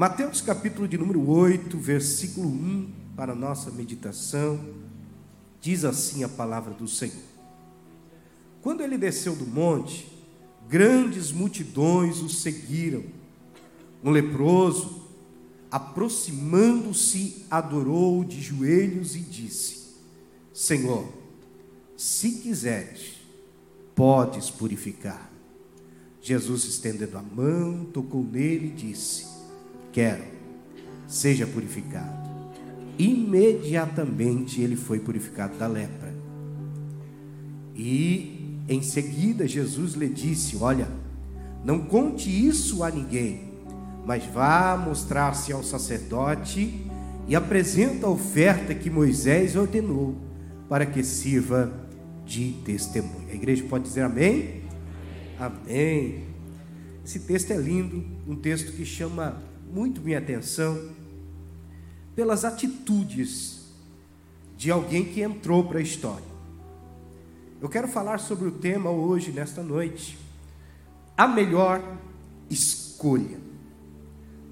Mateus capítulo de número 8, versículo 1, para nossa meditação, diz assim a palavra do Senhor. Quando ele desceu do monte, grandes multidões o seguiram. Um leproso, aproximando-se, adorou de joelhos e disse: Senhor, se quiseres, podes purificar. Jesus, estendendo a mão, tocou nele e disse: Quero, seja purificado. Imediatamente ele foi purificado da lepra. E em seguida Jesus lhe disse: Olha, não conte isso a ninguém, mas vá mostrar-se ao sacerdote e apresenta a oferta que Moisés ordenou para que sirva de testemunho. A igreja pode dizer amém? Amém. Esse texto é lindo, um texto que chama muito minha atenção pelas atitudes de alguém que entrou para a história. Eu quero falar sobre o tema hoje, nesta noite, a melhor escolha.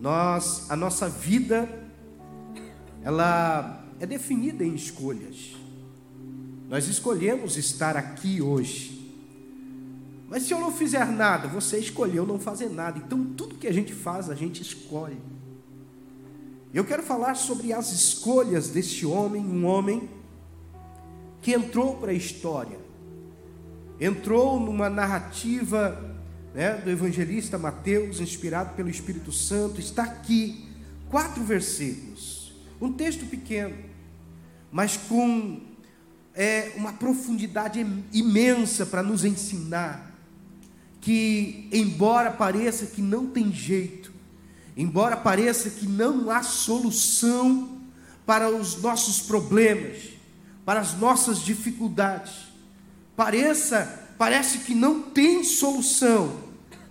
Nós, a nossa vida, ela é definida em escolhas. Nós escolhemos estar aqui hoje. Mas se eu não fizer nada, você escolheu não fazer nada. Então tudo que a gente faz, a gente escolhe. Eu quero falar sobre as escolhas desse homem, um homem que entrou para a história, entrou numa narrativa né, do evangelista Mateus, inspirado pelo Espírito Santo. Está aqui, quatro versículos, um texto pequeno, mas com é, uma profundidade imensa para nos ensinar que, embora pareça que não tem jeito, embora pareça que não há solução para os nossos problemas, para as nossas dificuldades, pareça, parece que não tem solução,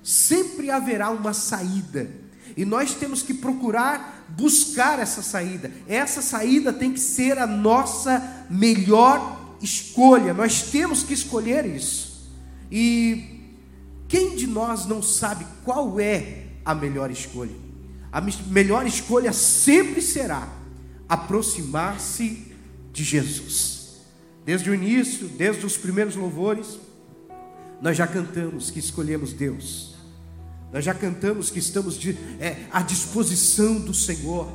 sempre haverá uma saída. E nós temos que procurar buscar essa saída. Essa saída tem que ser a nossa melhor escolha. Nós temos que escolher isso. E quem de nós não sabe qual é a melhor escolha? A melhor escolha sempre será aproximar-se de Jesus. Desde o início, desde os primeiros louvores, nós já cantamos que escolhemos Deus. Nós já cantamos que estamos de, é, à disposição do Senhor,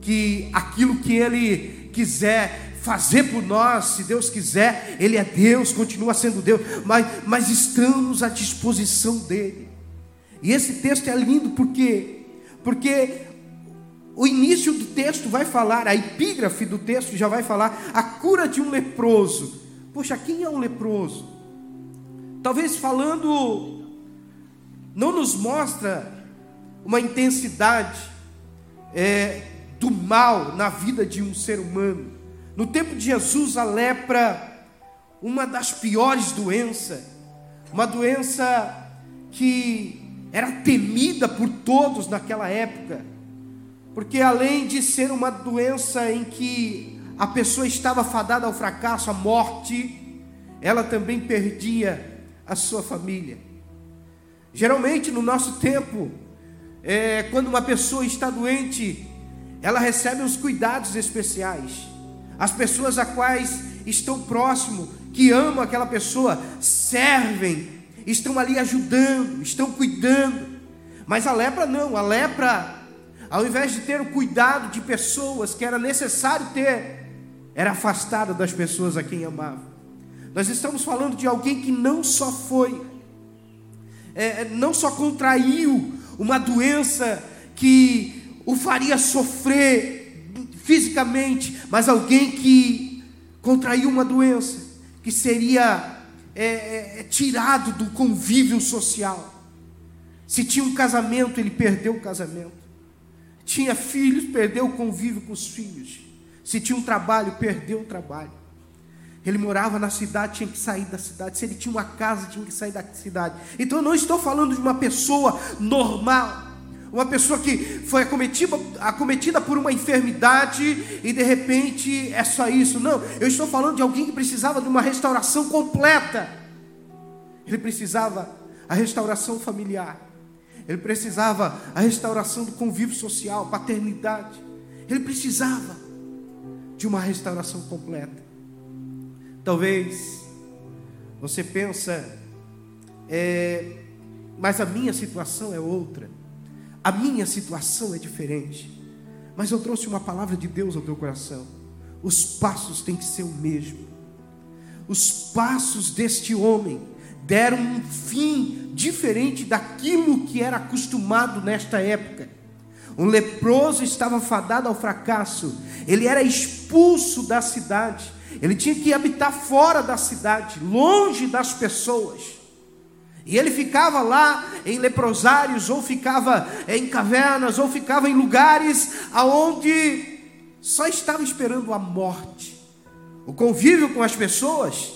que aquilo que Ele quiser fazer por nós, se Deus quiser, Ele é Deus, continua sendo Deus, mas, mas estamos à disposição dEle. E esse texto é lindo porque, porque o início do texto vai falar, a epígrafe do texto já vai falar a cura de um leproso. Poxa, quem é um leproso? Talvez falando, não nos mostra uma intensidade é, do mal na vida de um ser humano. No tempo de Jesus, a lepra, uma das piores doenças, uma doença que era temida por todos naquela época, porque além de ser uma doença em que a pessoa estava fadada ao fracasso, à morte, ela também perdia a sua família. Geralmente no nosso tempo, é, quando uma pessoa está doente, ela recebe os cuidados especiais. As pessoas a quais estão próximo, que amam aquela pessoa, servem, estão ali ajudando, estão cuidando. Mas a lepra não, a lepra, ao invés de ter o cuidado de pessoas que era necessário ter, era afastada das pessoas a quem amava. Nós estamos falando de alguém que não só foi, é, não só contraiu uma doença que o faria sofrer fisicamente, mas alguém que contraiu uma doença, que seria é, é, é, tirado do convívio social. Se tinha um casamento, ele perdeu o casamento. Tinha filhos, perdeu o convívio com os filhos. Se tinha um trabalho, perdeu o trabalho. Ele morava na cidade, tinha que sair da cidade. Se ele tinha uma casa, tinha que sair da cidade. Então eu não estou falando de uma pessoa normal uma pessoa que foi acometida, acometida por uma enfermidade e de repente é só isso. Não, eu estou falando de alguém que precisava de uma restauração completa. Ele precisava a restauração familiar. Ele precisava a restauração do convívio social, paternidade. Ele precisava de uma restauração completa. Talvez você pensa, é, mas a minha situação é outra. A minha situação é diferente. Mas eu trouxe uma palavra de Deus ao teu coração. Os passos têm que ser o mesmo. Os passos deste homem deram um fim diferente daquilo que era acostumado nesta época. Um leproso estava fadado ao fracasso, ele era expulso da cidade, ele tinha que habitar fora da cidade, longe das pessoas. E ele ficava lá em leprosários, ou ficava em cavernas, ou ficava em lugares aonde só estava esperando a morte. O convívio com as pessoas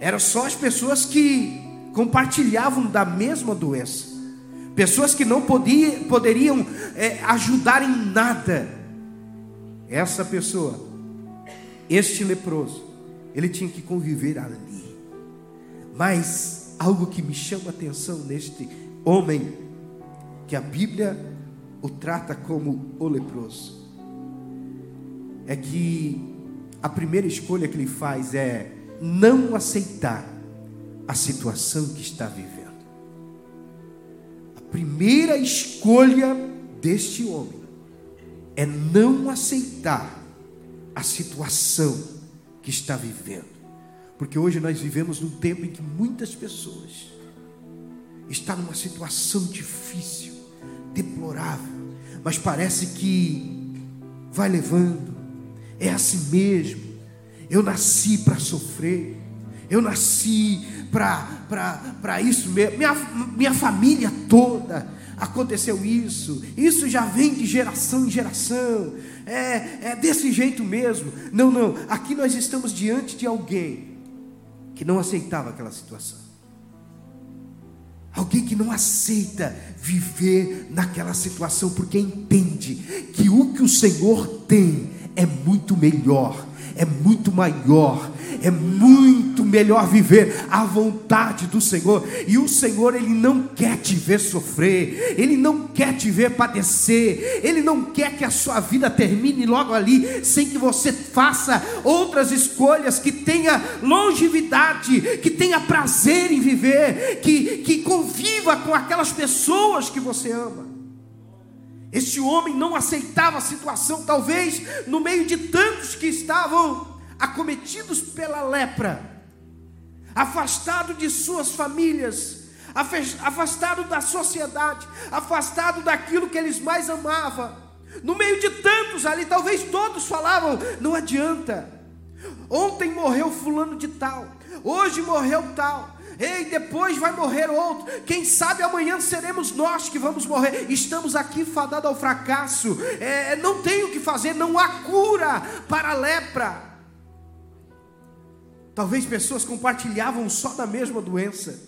era só as pessoas que compartilhavam da mesma doença, pessoas que não podia, poderiam é, ajudar em nada. Essa pessoa, este leproso, ele tinha que conviver ali. Mas algo que me chama a atenção neste homem, que a Bíblia o trata como o leproso, é que a primeira escolha que ele faz é não aceitar a situação que está vivendo. A primeira escolha deste homem é não aceitar a situação que está vivendo. Porque hoje nós vivemos num tempo em que muitas pessoas estão numa situação difícil, deplorável, mas parece que vai levando, é assim mesmo. Eu nasci para sofrer, eu nasci para isso mesmo. Minha, minha família toda aconteceu isso. Isso já vem de geração em geração. É, é desse jeito mesmo. Não, não. Aqui nós estamos diante de alguém que não aceitava aquela situação. Alguém que não aceita viver naquela situação porque entende que o que o Senhor tem é muito melhor é muito maior, é muito melhor viver a vontade do Senhor. E o Senhor, Ele não quer te ver sofrer, Ele não quer te ver padecer, Ele não quer que a sua vida termine logo ali, sem que você faça outras escolhas, que tenha longevidade, que tenha prazer em viver, que, que conviva com aquelas pessoas que você ama. Este homem não aceitava a situação, talvez no meio de tantos que estavam acometidos pela lepra, afastado de suas famílias, afastado da sociedade, afastado daquilo que eles mais amavam. No meio de tantos ali, talvez todos falavam: não adianta. Ontem morreu fulano de tal, hoje morreu tal. Ei, depois vai morrer outro. Quem sabe amanhã seremos nós que vamos morrer. Estamos aqui fadados ao fracasso. É, não tem o que fazer, não há cura para a lepra. Talvez pessoas compartilhavam só da mesma doença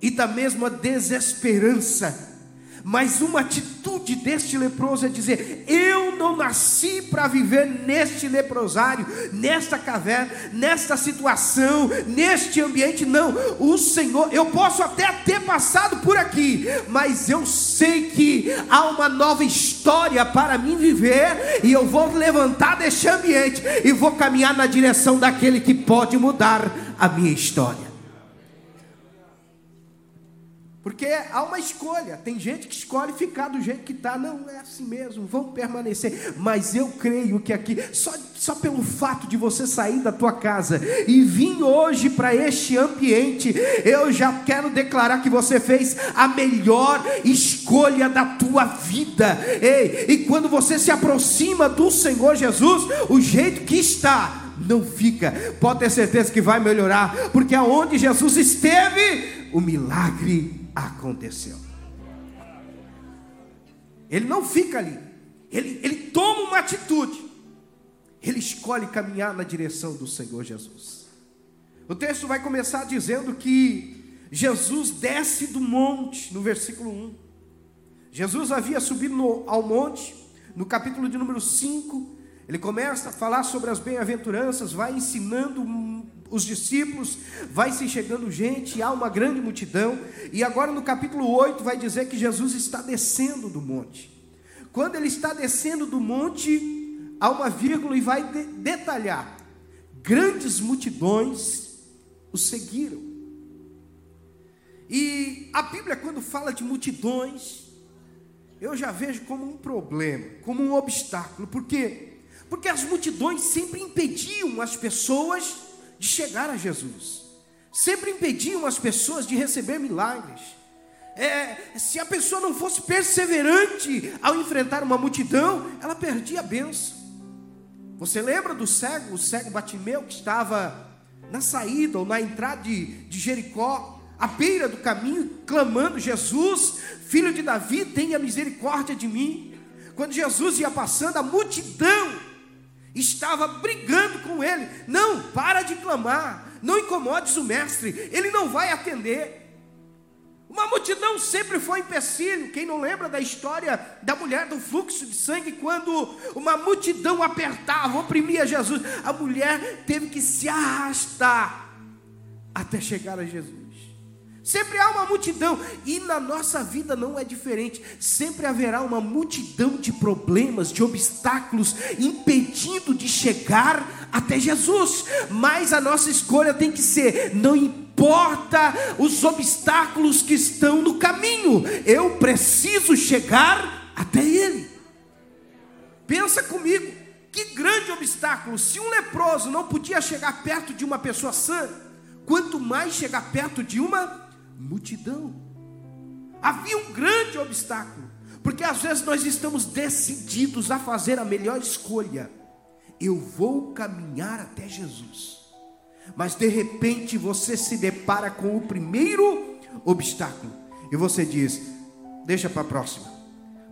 e da mesma desesperança mas uma atitude deste leproso é dizer: Eu não nasci para viver neste leprosário, nesta caverna, nesta situação, neste ambiente. Não, o Senhor, eu posso até ter passado por aqui, mas eu sei que há uma nova história para mim viver, e eu vou levantar deste ambiente e vou caminhar na direção daquele que pode mudar a minha história. Porque há uma escolha. Tem gente que escolhe ficar do jeito que está. Não, é assim mesmo, vamos permanecer. Mas eu creio que aqui, só, só pelo fato de você sair da tua casa e vir hoje para este ambiente, eu já quero declarar que você fez a melhor escolha da tua vida. Ei, e quando você se aproxima do Senhor Jesus, o jeito que está, não fica. Pode ter certeza que vai melhorar, porque aonde Jesus esteve, o milagre aconteceu. Ele não fica ali, ele, ele toma uma atitude, ele escolhe caminhar na direção do Senhor Jesus. O texto vai começar dizendo que Jesus desce do monte, no versículo 1. Jesus havia subido no, ao monte, no capítulo de número 5, ele começa a falar sobre as bem-aventuranças, vai ensinando os discípulos, vai se chegando gente, há uma grande multidão, e agora no capítulo 8 vai dizer que Jesus está descendo do monte. Quando ele está descendo do monte, há uma vírgula e vai de detalhar: grandes multidões o seguiram. E a Bíblia, quando fala de multidões, eu já vejo como um problema, como um obstáculo. Por quê? Porque as multidões sempre impediam as pessoas de chegar a Jesus, sempre impediam as pessoas de receber milagres. É, se a pessoa não fosse perseverante ao enfrentar uma multidão, ela perdia a benção. Você lembra do cego, o cego Batimeu, que estava na saída ou na entrada de, de Jericó, à beira do caminho, clamando: Jesus, filho de Davi, tenha misericórdia de mim. Quando Jesus ia passando, a multidão estava brigando com ele. Não, para de clamar, não incomodes o mestre, ele não vai atender. Uma multidão sempre foi empecilho. Quem não lembra da história da mulher do fluxo de sangue, quando uma multidão apertava, oprimia Jesus, a mulher teve que se arrastar até chegar a Jesus. Sempre há uma multidão, e na nossa vida não é diferente. Sempre haverá uma multidão de problemas, de obstáculos, impedindo de chegar até Jesus. Mas a nossa escolha tem que ser: não importa os obstáculos que estão no caminho, eu preciso chegar até Ele. Pensa comigo, que grande obstáculo! Se um leproso não podia chegar perto de uma pessoa sã, quanto mais chegar perto de uma multidão. Havia um grande obstáculo, porque às vezes nós estamos decididos a fazer a melhor escolha. Eu vou caminhar até Jesus, mas de repente você se depara com o primeiro obstáculo e você diz: Deixa para a próxima,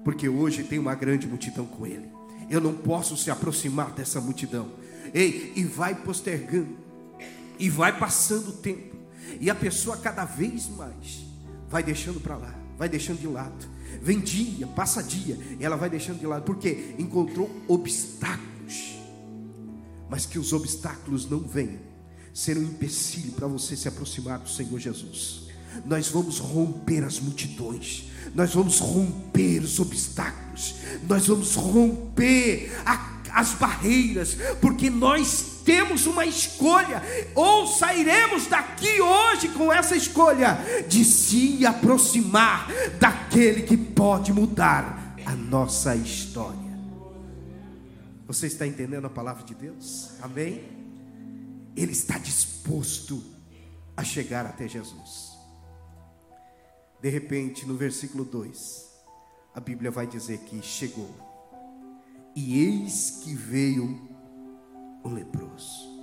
porque hoje tem uma grande multidão com ele. Eu não posso se aproximar dessa multidão. Ei, e vai postergando, e vai passando o tempo. E a pessoa cada vez mais vai deixando para lá, vai deixando de lado. Vem dia, passa dia, ela vai deixando de lado, porque encontrou obstáculos. Mas que os obstáculos não venham ser um empecilho para você se aproximar do Senhor Jesus. Nós vamos romper as multidões, nós vamos romper os obstáculos, nós vamos romper a, as barreiras, porque nós temos uma escolha, ou sairemos daqui hoje com essa escolha de se aproximar daquele que pode mudar a nossa história. Você está entendendo a palavra de Deus? Amém? Ele está disposto a chegar até Jesus. De repente, no versículo 2, a Bíblia vai dizer que chegou, e eis que veio o leproso.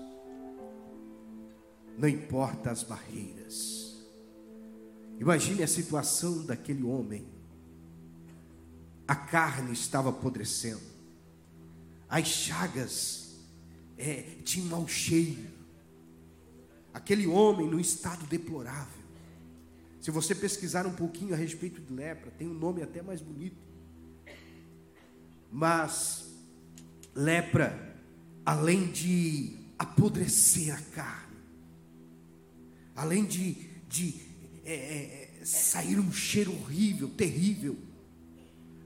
Não importa as barreiras. Imagine a situação daquele homem. A carne estava apodrecendo. As chagas é, tinham mau cheiro. Aquele homem num estado deplorável. Se você pesquisar um pouquinho a respeito de lepra, tem um nome até mais bonito. Mas lepra além de apodrecer a carne, além de, de é, é, sair um cheiro horrível, terrível,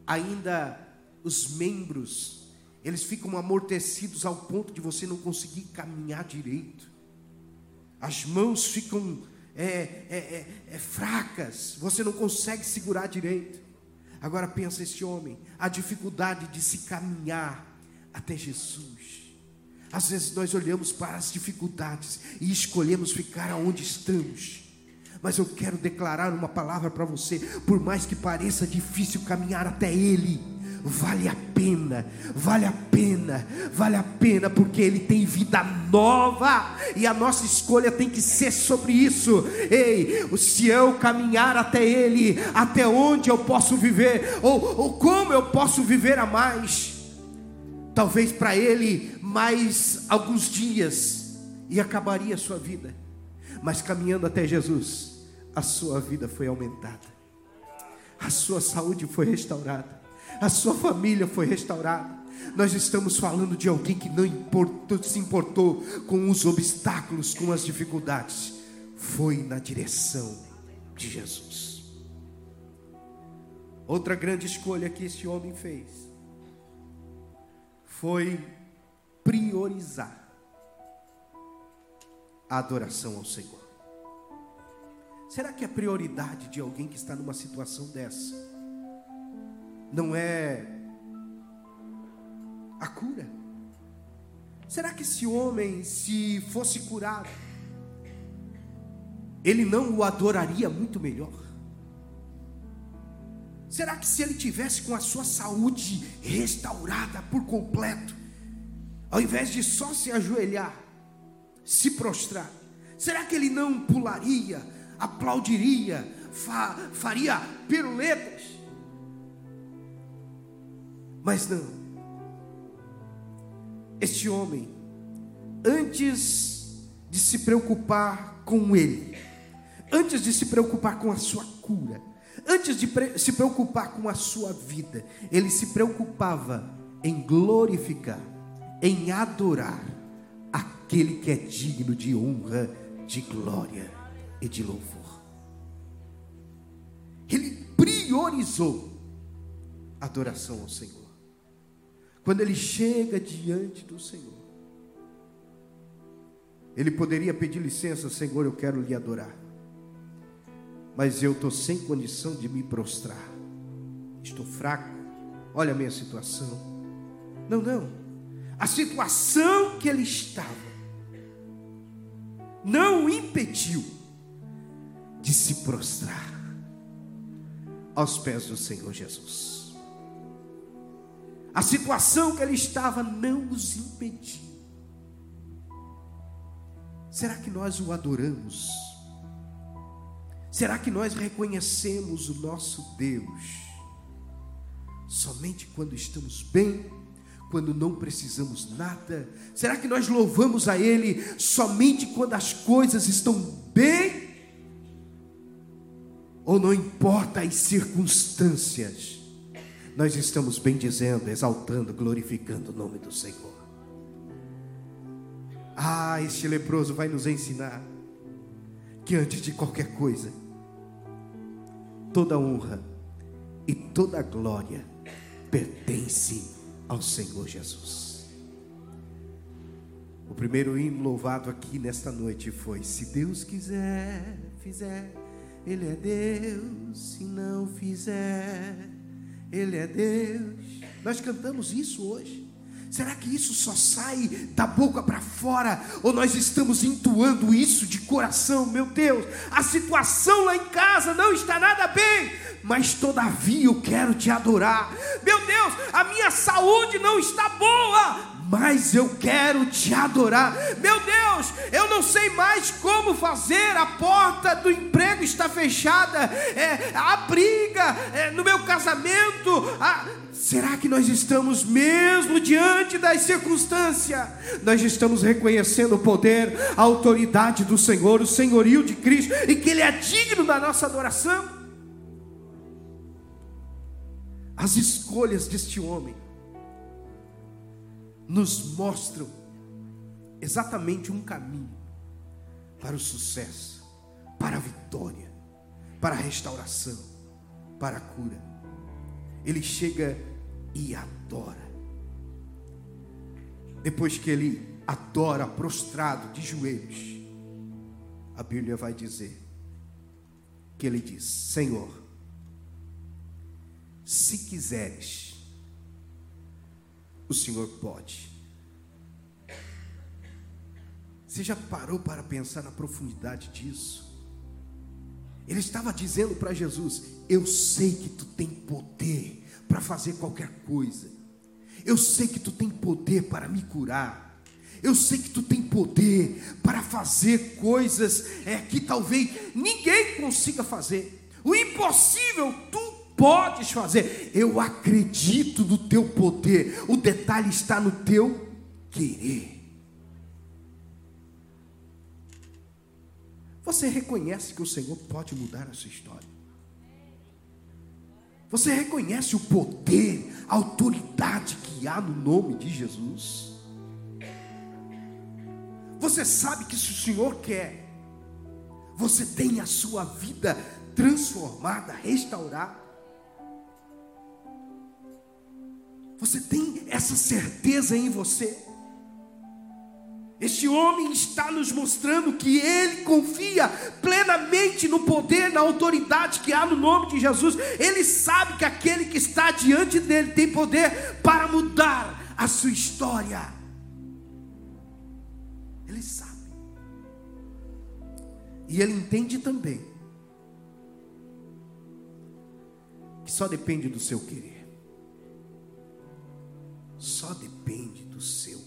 ainda os membros, eles ficam amortecidos ao ponto de você não conseguir caminhar direito, as mãos ficam é, é, é, é fracas, você não consegue segurar direito. Agora pensa esse homem, a dificuldade de se caminhar até Jesus. Às vezes nós olhamos para as dificuldades e escolhemos ficar aonde estamos. Mas eu quero declarar uma palavra para você, por mais que pareça difícil caminhar até Ele, vale a pena, vale a pena, vale a pena, porque Ele tem vida nova e a nossa escolha tem que ser sobre isso. Ei, se eu caminhar até Ele, até onde eu posso viver, ou, ou como eu posso viver a mais, talvez para Ele mais alguns dias e acabaria a sua vida. Mas caminhando até Jesus, a sua vida foi aumentada, a sua saúde foi restaurada, a sua família foi restaurada, Nós estamos falando de alguém que não importou, se importou com os obstáculos, com as dificuldades. Foi na direção de Jesus. Outra grande escolha que este homem fez foi priorizar a adoração ao Senhor. Será que a prioridade de alguém que está numa situação dessa não é a cura? Será que esse homem, se fosse curado, ele não o adoraria muito melhor? Será que se ele tivesse com a sua saúde restaurada por completo, ao invés de só se ajoelhar, se prostrar, será que ele não pularia, aplaudiria, fa faria piruletas? Mas não. Este homem, antes de se preocupar com ele, antes de se preocupar com a sua cura, antes de se preocupar com a sua vida, ele se preocupava em glorificar, em adorar aquele que é digno de honra, de glória e de louvor. Ele priorizou a adoração ao Senhor. Quando ele chega diante do Senhor, ele poderia pedir licença, Senhor, eu quero lhe adorar, mas eu estou sem condição de me prostrar, estou fraco, olha a minha situação. Não, não, a situação que ele estava não o impediu de se prostrar aos pés do Senhor Jesus. A situação que ele estava não os impediu. Será que nós o adoramos? Será que nós reconhecemos o nosso Deus somente quando estamos bem, quando não precisamos nada? Será que nós louvamos a Ele somente quando as coisas estão bem? Ou não importa as circunstâncias? nós estamos bendizendo, exaltando, glorificando o nome do Senhor. Ah, este leproso vai nos ensinar que antes de qualquer coisa, toda honra e toda glória pertence ao Senhor Jesus. O primeiro hino louvado aqui nesta noite foi: Se Deus quiser, fizer, Ele é Deus, se não fizer, ele é Deus. Nós cantamos isso hoje. Será que isso só sai da boca para fora? Ou nós estamos entoando isso de coração? Meu Deus, a situação lá em casa não está nada bem, mas todavia eu quero te adorar. Meu Deus, a minha saúde não está boa, mas eu quero te adorar. Meu Deus, eu não sei mais como fazer, a porta do emprego está fechada, é, a briga é, no meu casamento. A... Será que nós estamos mesmo diante das circunstâncias? Nós estamos reconhecendo o poder, a autoridade do Senhor, o senhorio de Cristo e que Ele é digno da nossa adoração? As escolhas deste homem nos mostram exatamente um caminho para o sucesso, para a vitória, para a restauração, para a cura. Ele chega e adora. Depois que ele adora prostrado de joelhos, a Bíblia vai dizer que ele diz: Senhor, se quiseres, o Senhor pode. Você já parou para pensar na profundidade disso? Ele estava dizendo para Jesus: Eu sei que tu tem poder para fazer qualquer coisa. Eu sei que tu tem poder para me curar. Eu sei que tu tem poder para fazer coisas é, que talvez ninguém consiga fazer. O impossível tu podes fazer. Eu acredito no teu poder. O detalhe está no teu querer. Você reconhece que o Senhor pode mudar a sua história. Você reconhece o poder, a autoridade que há no nome de Jesus? Você sabe que se o Senhor quer, você tem a sua vida transformada, restaurada. Você tem essa certeza em você? Este homem está nos mostrando que ele confia plenamente no poder, na autoridade que há no nome de Jesus. Ele sabe que aquele que está diante dele tem poder para mudar a sua história. Ele sabe. E ele entende também que só depende do seu querer. Só depende do seu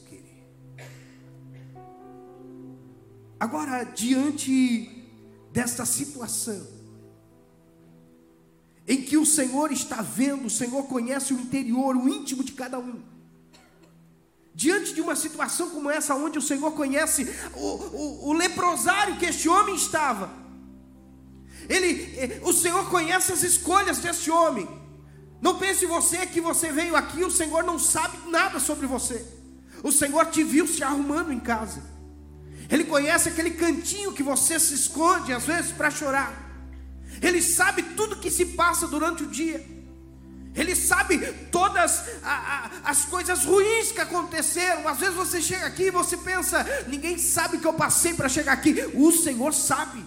Agora, diante desta situação, em que o Senhor está vendo, o Senhor conhece o interior, o íntimo de cada um. Diante de uma situação como essa, onde o Senhor conhece o, o, o leprosário que este homem estava, ele, eh, o Senhor conhece as escolhas deste homem. Não pense você que você veio aqui, o Senhor não sabe nada sobre você. O Senhor te viu se arrumando em casa. Ele conhece aquele cantinho que você se esconde às vezes para chorar. Ele sabe tudo que se passa durante o dia. Ele sabe todas a, a, as coisas ruins que aconteceram. Às vezes você chega aqui e você pensa: ninguém sabe que eu passei para chegar aqui. O Senhor sabe.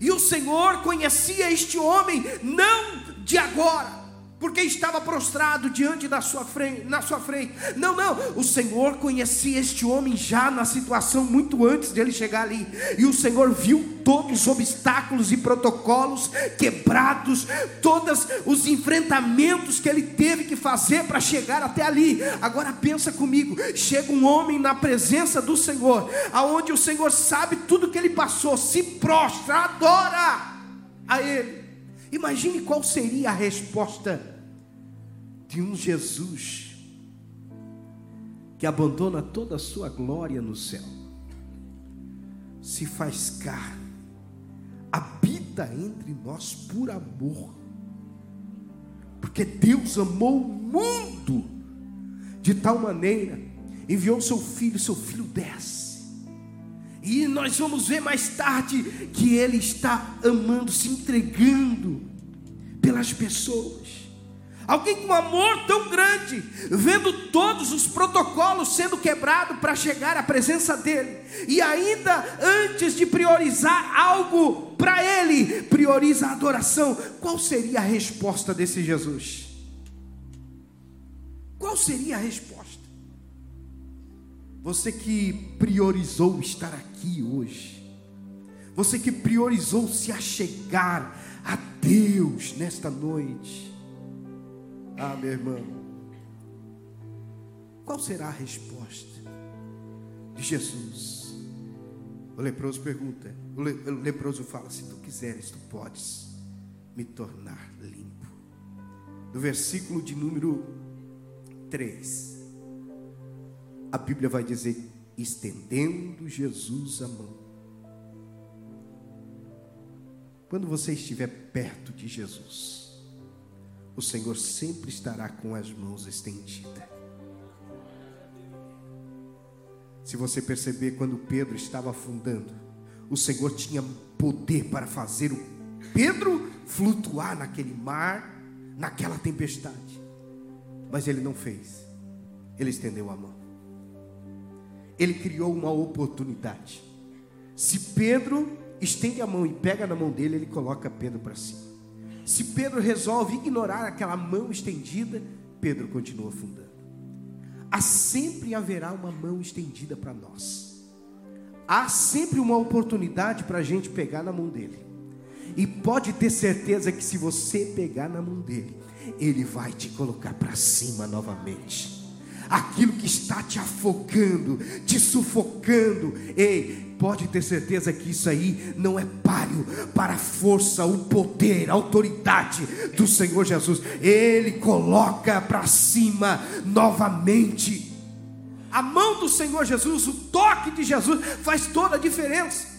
E o Senhor conhecia este homem, não de agora porque estava prostrado diante da sua frente, na sua frente. Não, não, o Senhor conhecia este homem já na situação muito antes dele chegar ali. E o Senhor viu todos os obstáculos e protocolos quebrados, todos os enfrentamentos que ele teve que fazer para chegar até ali. Agora pensa comigo, chega um homem na presença do Senhor, aonde o Senhor sabe tudo que ele passou, se prostra, adora a ele. Imagine qual seria a resposta de um Jesus que abandona toda a sua glória no céu, se faz carne, habita entre nós por amor, porque Deus amou o mundo de tal maneira, enviou seu filho, seu filho desce e nós vamos ver mais tarde que ele está amando, se entregando pelas pessoas. Alguém com amor tão grande, vendo todos os protocolos sendo quebrados para chegar à presença dele, e ainda antes de priorizar algo para ele, prioriza a adoração. Qual seria a resposta desse Jesus? Qual seria a resposta? Você que priorizou estar aqui hoje, você que priorizou se achegar a Deus nesta noite. Ah, meu irmão, qual será a resposta de Jesus? O leproso pergunta, o leproso fala: Se tu quiseres, tu podes me tornar limpo. No versículo de número 3 a Bíblia vai dizer: estendendo Jesus a mão. Quando você estiver perto de Jesus, o Senhor sempre estará com as mãos estendidas. Se você perceber, quando Pedro estava afundando, o Senhor tinha poder para fazer o Pedro flutuar naquele mar, naquela tempestade. Mas ele não fez, ele estendeu a mão ele criou uma oportunidade. Se Pedro estende a mão e pega na mão dele, ele coloca Pedro para cima. Se Pedro resolve ignorar aquela mão estendida, Pedro continua afundando. Há sempre haverá uma mão estendida para nós. Há sempre uma oportunidade para a gente pegar na mão dele. E pode ter certeza que se você pegar na mão dele, ele vai te colocar para cima novamente aquilo que está te afogando, te sufocando. Ei, pode ter certeza que isso aí não é páreo para a força, o poder, a autoridade do Senhor Jesus. Ele coloca para cima novamente. A mão do Senhor Jesus, o toque de Jesus faz toda a diferença.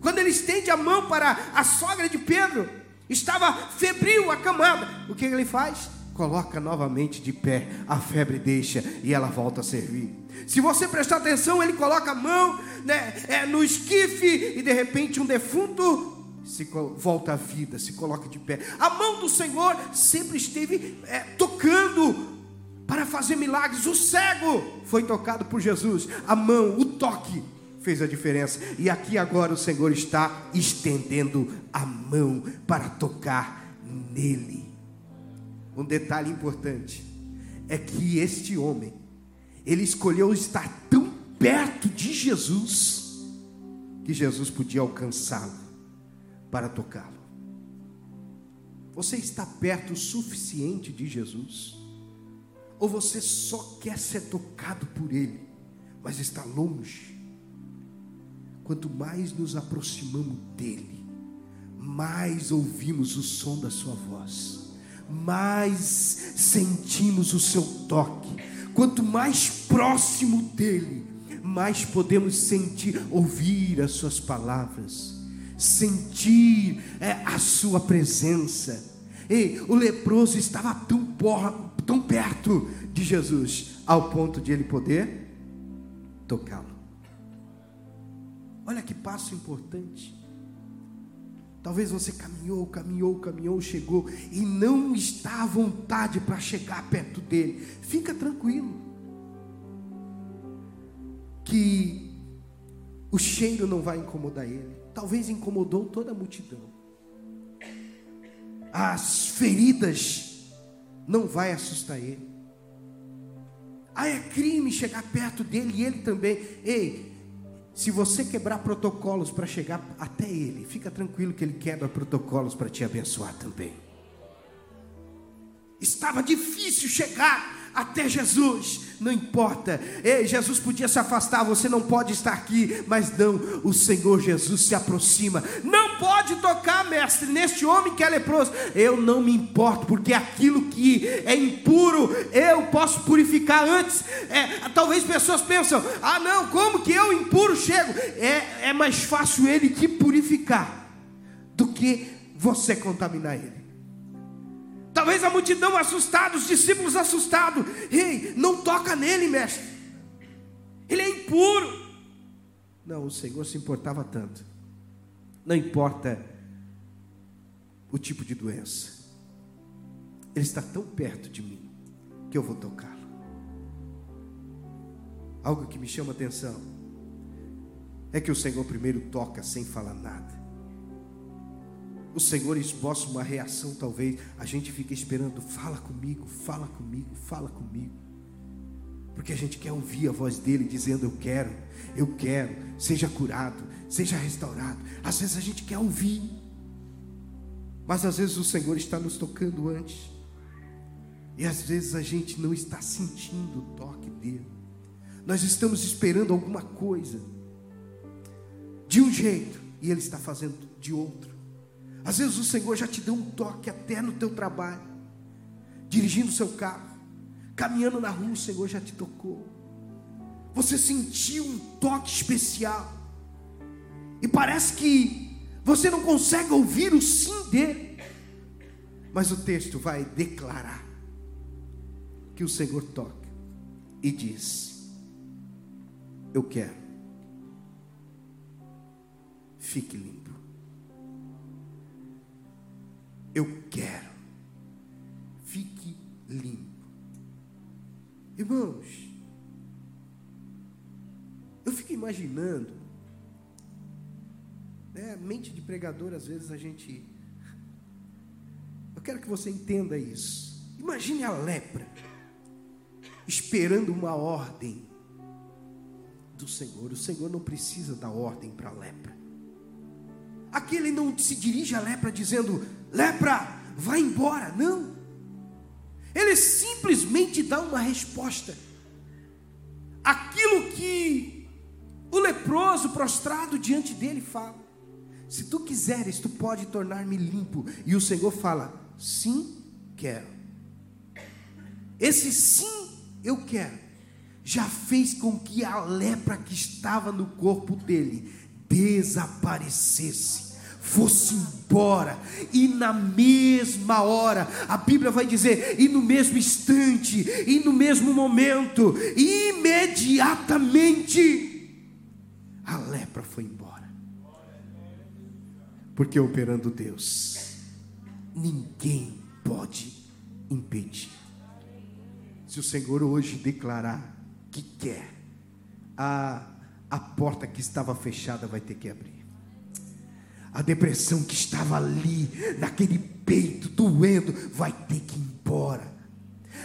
Quando ele estende a mão para a sogra de Pedro, estava febril, acamada. O que ele faz? Coloca novamente de pé, a febre deixa e ela volta a servir. Se você prestar atenção, ele coloca a mão né, é, no esquife e de repente um defunto se volta à vida, se coloca de pé. A mão do Senhor sempre esteve é, tocando para fazer milagres. O cego foi tocado por Jesus. A mão, o toque fez a diferença. E aqui agora o Senhor está estendendo a mão para tocar nele. Um detalhe importante é que este homem, ele escolheu estar tão perto de Jesus, que Jesus podia alcançá-lo para tocá-lo. Você está perto o suficiente de Jesus? Ou você só quer ser tocado por Ele, mas está longe? Quanto mais nos aproximamos dEle, mais ouvimos o som da Sua voz mais sentimos o seu toque. Quanto mais próximo dele, mais podemos sentir, ouvir as suas palavras, sentir é, a sua presença. E o leproso estava tão, tão perto de Jesus, ao ponto de ele poder tocá-lo. Olha que passo importante. Talvez você caminhou, caminhou, caminhou, chegou e não está à vontade para chegar perto dele. Fica tranquilo. Que o cheiro não vai incomodar ele. Talvez incomodou toda a multidão. As feridas não vai assustar ele. Ah, é crime chegar perto dele e ele também. Ei, se você quebrar protocolos para chegar até Ele, fica tranquilo que Ele quebra protocolos para te abençoar também. Estava difícil chegar até Jesus, não importa. Ei, Jesus podia se afastar, você não pode estar aqui, mas não, o Senhor Jesus se aproxima. Não pode tocar, mestre, neste homem que é leproso. Eu não me importo, porque aquilo que é impuro, eu posso purificar antes. É, talvez pessoas pensam: ah, não, como que eu impuro chego? É, é mais fácil ele te purificar do que você contaminar ele. Talvez a multidão assustada, os discípulos assustados. Ei, não toca nele, mestre. Ele é impuro. Não, o Senhor se importava tanto. Não importa o tipo de doença. Ele está tão perto de mim que eu vou tocá-lo. Algo que me chama atenção é que o Senhor primeiro toca sem falar nada o Senhor esboça uma reação, talvez a gente fica esperando, fala comigo, fala comigo, fala comigo. Porque a gente quer ouvir a voz dele dizendo: Eu quero, eu quero, seja curado, seja restaurado. Às vezes a gente quer ouvir, mas às vezes o Senhor está nos tocando antes, e às vezes a gente não está sentindo o toque dele. Nós estamos esperando alguma coisa, de um jeito, e ele está fazendo de outro. Às vezes o Senhor já te deu um toque até no teu trabalho, dirigindo o seu carro, caminhando na rua, o Senhor já te tocou. Você sentiu um toque especial. E parece que você não consegue ouvir o sim dele. Mas o texto vai declarar que o Senhor toca e diz: Eu quero. Fique limpo. Eu quero. Fique limpo. Irmãos, eu fico imaginando, né, mente de pregador, às vezes a gente. Eu quero que você entenda isso. Imagine a lepra, esperando uma ordem do Senhor. O Senhor não precisa dar ordem para a lepra. Aqui ele não se dirige à lepra dizendo: lepra, vai embora. Não. Ele simplesmente dá uma resposta. Aquilo que o leproso prostrado diante dele fala: Se tu quiseres, tu pode tornar-me limpo. E o Senhor fala: Sim, quero. Esse sim, eu quero, já fez com que a lepra que estava no corpo dele desaparecesse fosse embora, e na mesma hora, a Bíblia vai dizer, e no mesmo instante, e no mesmo momento, imediatamente, a lepra foi embora. Porque operando Deus, ninguém pode impedir. Se o Senhor hoje declarar que quer, a, a porta que estava fechada vai ter que abrir. A depressão que estava ali, naquele peito, doendo, vai ter que ir embora.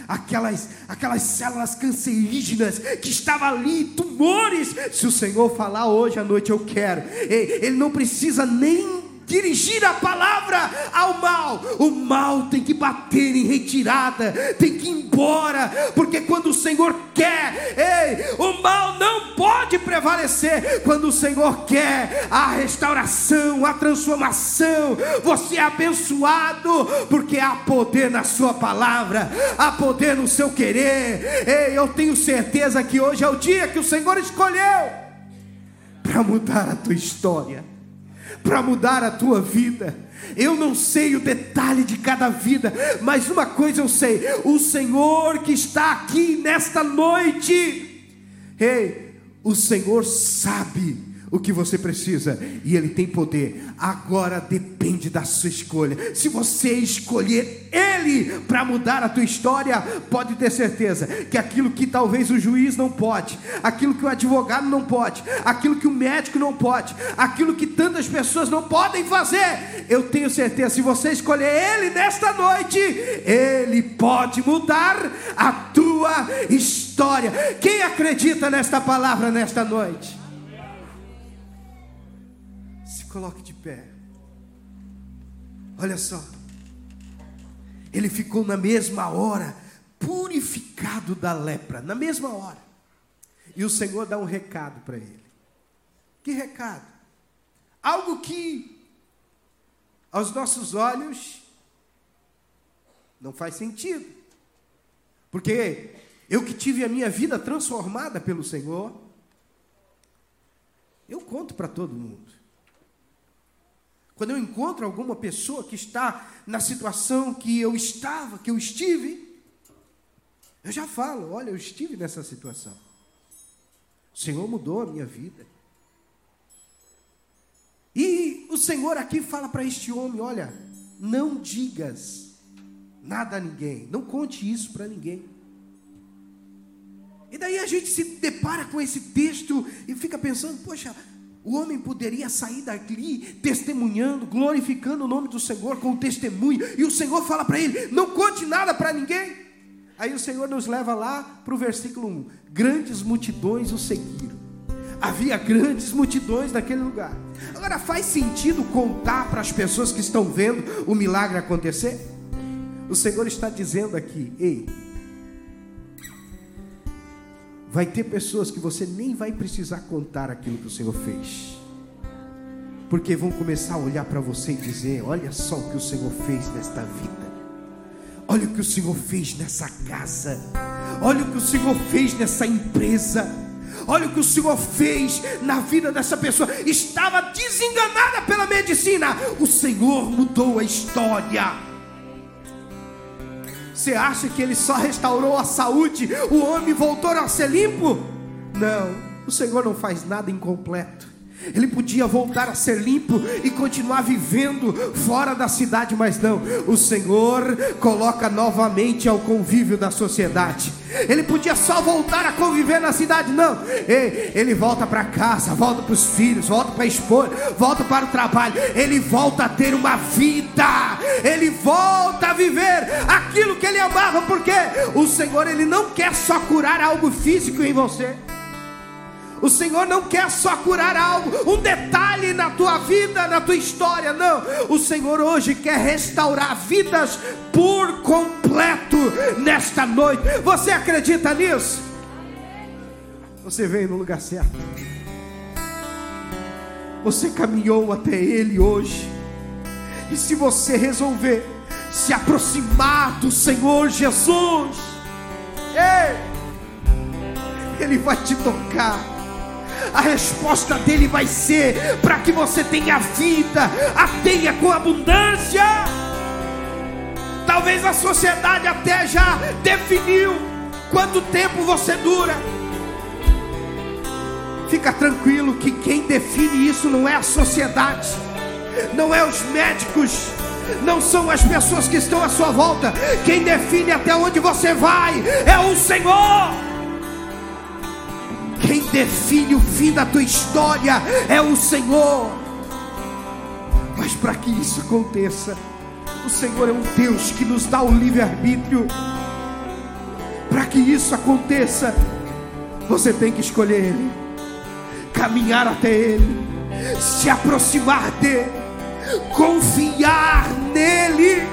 Aquelas, aquelas células cancerígenas que estavam ali, tumores. Se o Senhor falar hoje à noite, eu quero. Ele não precisa nem dirigir a palavra ao mal. O mal tem que bater em retirada, tem que ir embora, porque quando o Senhor quer, ei, o mal não pode prevalecer. Quando o Senhor quer a restauração, a transformação, você é abençoado, porque há poder na Sua palavra, há poder no seu querer. Ei, eu tenho certeza que hoje é o dia que o Senhor escolheu para mudar a tua história para mudar a tua vida. Eu não sei o detalhe de cada vida, mas uma coisa eu sei: o Senhor que está aqui nesta noite, ei, o Senhor sabe o que você precisa e Ele tem poder. Agora depende da sua escolha. Se você escolher Ele para mudar a tua história, pode ter certeza que aquilo que talvez o juiz não pode, aquilo que o advogado não pode, aquilo que o médico não pode, aquilo que tantas pessoas não podem fazer, eu tenho certeza. Se você escolher Ele nesta noite, Ele pode mudar a tua história. Quem acredita nesta palavra nesta noite? Coloque de pé. Olha só. Ele ficou na mesma hora purificado da lepra, na mesma hora. E o Senhor dá um recado para ele. Que recado? Algo que aos nossos olhos não faz sentido. Porque eu que tive a minha vida transformada pelo Senhor, eu conto para todo mundo. Quando eu encontro alguma pessoa que está na situação que eu estava, que eu estive, eu já falo: olha, eu estive nessa situação. O Senhor mudou a minha vida. E o Senhor aqui fala para este homem: olha, não digas nada a ninguém, não conte isso para ninguém. E daí a gente se depara com esse texto e fica pensando: poxa, o homem poderia sair dali testemunhando, glorificando o nome do Senhor com testemunho, e o Senhor fala para ele: não conte nada para ninguém. Aí o Senhor nos leva lá para o versículo 1: Grandes multidões o seguiram. Havia grandes multidões naquele lugar. Agora faz sentido contar para as pessoas que estão vendo o milagre acontecer? O Senhor está dizendo aqui: ei, Vai ter pessoas que você nem vai precisar contar aquilo que o Senhor fez. Porque vão começar a olhar para você e dizer: Olha só o que o Senhor fez nesta vida. Olha o que o Senhor fez nessa casa. Olha o que o Senhor fez nessa empresa. Olha o que o Senhor fez na vida dessa pessoa. Estava desenganada pela medicina. O Senhor mudou a história. Você acha que ele só restaurou a saúde, o homem voltou a ser limpo? Não, o Senhor não faz nada incompleto. Ele podia voltar a ser limpo e continuar vivendo fora da cidade, mas não. O Senhor coloca novamente ao convívio da sociedade. Ele podia só voltar a conviver na cidade, não. Ele volta para casa, volta para os filhos, volta para a esposa, volta para o trabalho. Ele volta a ter uma vida. Ele volta a viver aquilo que ele amava, porque o Senhor ele não quer só curar algo físico em você. O Senhor não quer só curar algo, um detalhe na tua vida, na tua história, não. O Senhor hoje quer restaurar vidas por completo nesta noite. Você acredita nisso? Você veio no lugar certo. Você caminhou até Ele hoje. E se você resolver se aproximar do Senhor Jesus, Ei, Ele vai te tocar a resposta dele vai ser para que você tenha vida, a tenha com abundância. Talvez a sociedade até já definiu quanto tempo você dura. Fica tranquilo que quem define isso não é a sociedade, não é os médicos, não são as pessoas que estão à sua volta. Quem define até onde você vai é o Senhor. Define o fim da tua história é o Senhor. Mas para que isso aconteça, o Senhor é um Deus que nos dá o livre-arbítrio. Para que isso aconteça, você tem que escolher Ele, caminhar até Ele, se aproximar dEle, confiar nele.